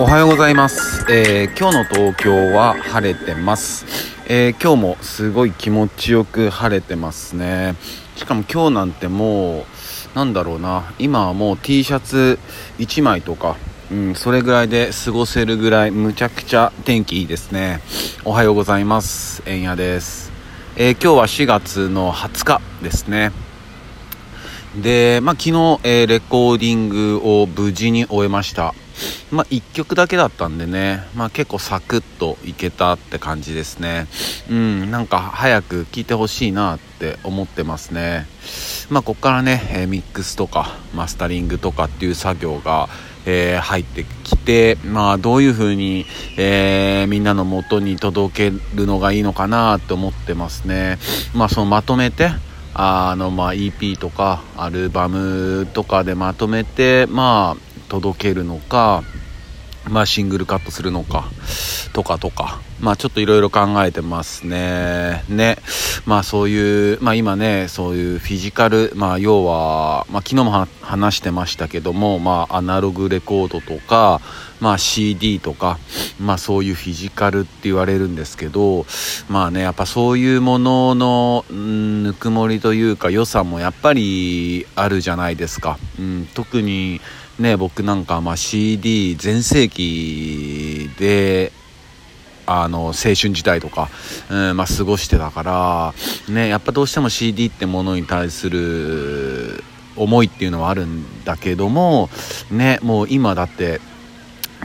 おはようございます、えー、今日の東京は晴れてます、えー、今日もすごい気持ちよく晴れてますね。しかも今日なんてもうなんだろうな。今はもう T シャツ1枚とかうん、それぐらいで過ごせるぐらいむちゃくちゃ天気いいですね。おはようございます。えんやです、えー、今日は4月の20日ですね。で、まあ、昨日、えー、レコーディングを無事に終えました。まあ、1曲だけだったんでね、まあ、結構サクッといけたって感じですね。うんなんか早く聴いてほしいなって思ってますね。まあこっからね、えミックスとかマスタリングとかっていう作業がえー、入ってきて、まあ、どういう風に、えー、みんなの元に届けるのがいいのかなって思ってますね。まあ、そのまとめて、あの、まあ、EP とか、アルバムとかでまとめて、まあ、届けるのか、まあ、シングルカットするのか、とかとか、まあ、ちょっといろいろ考えてますね。ね。まあ、そういう、まあ、今ね、そういうフィジカル、まあ、要は、まあ、昨日も話してましたけども、まあ、アナログレコードとか、まあ、CD とか、まあ、そういうフィジカルって言われるんですけど、まあね、やっぱそういうものの、ぬくもりというか、良さもやっぱりあるじゃないですか。うん、特に、ね、僕なんかま CD 全盛期で、あの、青春時代とか、うん、まあ過ごしてたから、ね、やっぱどうしても CD ってものに対する思いっていうのはあるんだけども、ね、もう今だって、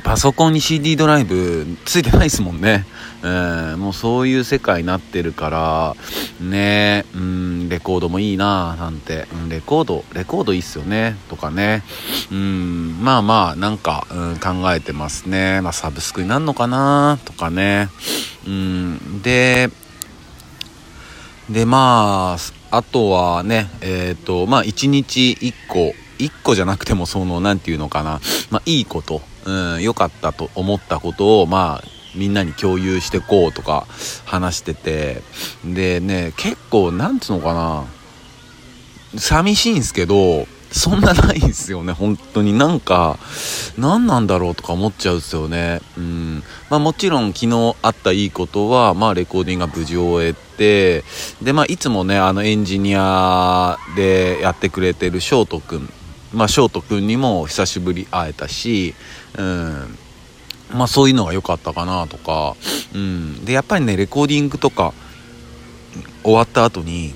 パソコンに CD ドライブついてないですもんね。えー、もうそういう世界になってるから、ね、うん、コードもいいななんて、うん、レコード、レコードいいっすよね、とかね。うん、まあまあ、なんか、うん、考えてますね。まあ、サブスクになるのかなとかね。うん、で、で、まあ、あとはね、えっ、ー、と、まあ、1日1個、1個じゃなくても、その、なんていうのかな、まあ、いいこと、うん、良かったと思ったことを、まあ、みんなに共有してこうとか話してて、でね、結構、なんつうのかな、寂しいんすけど、そんなないんすよね、本当に。なんか、何なんだろうとか思っちゃうんですよね。うん。まあもちろん昨日あったいいことは、まあレコーディングが無事終えて、で、まあいつもね、あのエンジニアでやってくれてるショートくん、まあショートくんにも久しぶり会えたし、うん。まあそういうのが良かったかなとか、うん。で、やっぱりね、レコーディングとか終わった後に、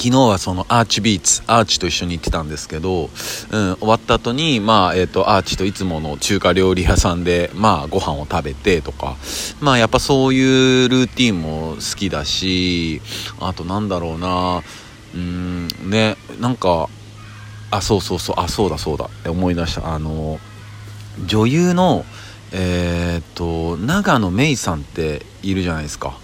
昨日はそのアーチビーツ、アーチと一緒に行ってたんですけど、うん、終わった後に、まあ、えっ、ー、と、アーチといつもの中華料理屋さんで、まあ、ご飯を食べてとか、まあ、やっぱそういうルーティンも好きだし、あとなんだろうな、うん、ね、なんか、あ、そうそうそう、あ、そうだそうだ、思い出した。あの、女優の、えー、っと長野芽郁さんっているじゃないですか。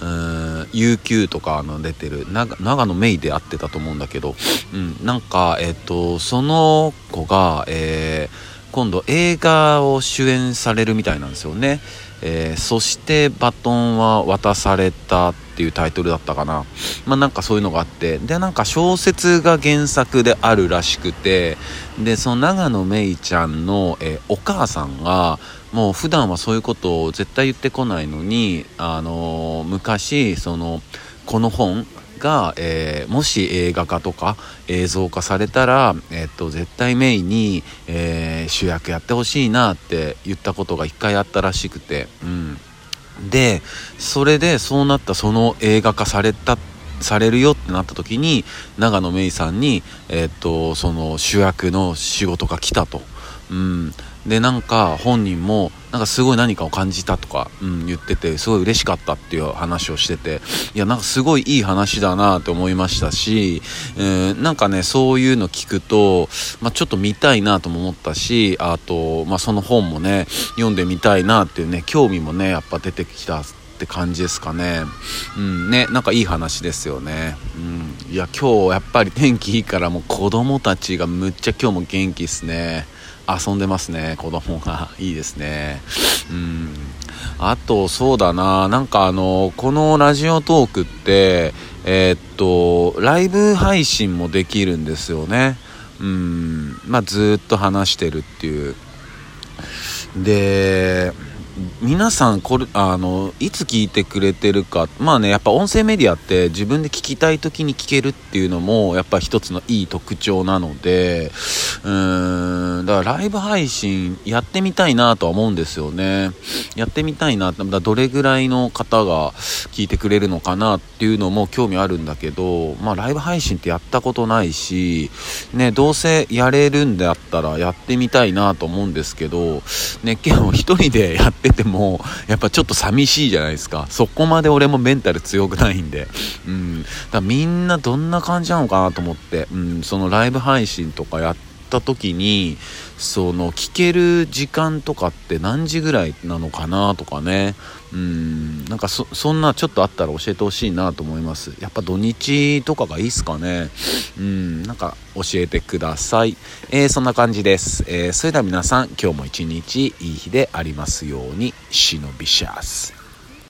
うん UQ とかの出てる長野芽郁で会ってたと思うんだけど、うん、なんか、えー、っとその子が、えー、今度映画を主演されるみたいなんですよね、えー、そしてバトンは渡されたっていうタイトルだったかな。まあなんかそういうのがあって、でなんか小説が原作であるらしくて、で、その長野めいちゃんの、えー、お母さんが、もう普段はそういうことを絶対言ってこないのに、あの、昔、その、この本が、えー、もし映画化とか映像化されたら、え、っと、絶対メイに、えー、主役やってほしいなって言ったことが一回あったらしくて、うん。で、それでそうなったその映画化されたってされるよってなった時に長野芽郁さんに、えー、っとその主役の仕事が来たと。うん、でなんか本人もなんかすごい何かを感じたとか、うん、言っててすごい嬉しかったっていう話をしてていやなんかすごいいい話だなって思いましたし、えー、なんかねそういうの聞くと、まあ、ちょっと見たいなとも思ったしあと、まあ、その本もね読んでみたいなっていうね興味もねやっぱ出てきたって感じですかね。うんね、なんかいい話ですよね。うん。いや、今日やっぱり天気いいからもう子供たちがむっちゃ今日も元気っすね。遊んでますね、子供が。いいですね。うん。あと、そうだな、なんかあの、このラジオトークって、えー、っと、ライブ配信もできるんですよね。うん。まあ、ずっと話してるっていう。で皆さんこれあのいつ聞いてくれてるかまあねやっぱ音声メディアって自分で聞きたい時に聞けるっていうのもやっぱ一つのいい特徴なのでうーんだからライブ配信やってみたいなとは思うんですよね。やってみたいなだどれぐらいの方が聞いてくれるのかなっていうのも興味あるんだけどまあライブ配信ってやったことないしねどうせやれるんだったらやってみたいなと思うんですけどね結構一人でやっててもやっぱちょっと寂しいじゃないですか。そこまで俺もメンタル強くないんで。うん。だみんなどんな感じなのかなと思って、うん、そのライブ配信とかやった時にその聞ける時間とかって何時ぐらいなのかなとかね。うん。なんかそそんなちょっとあったら教えてほしいなと思います。やっぱ土日とかがいいっすかね。うん。なんか教えてください、えー、そんな感じです、えー、それでは皆さん今日も一日いい日でありますように。忍びシャス。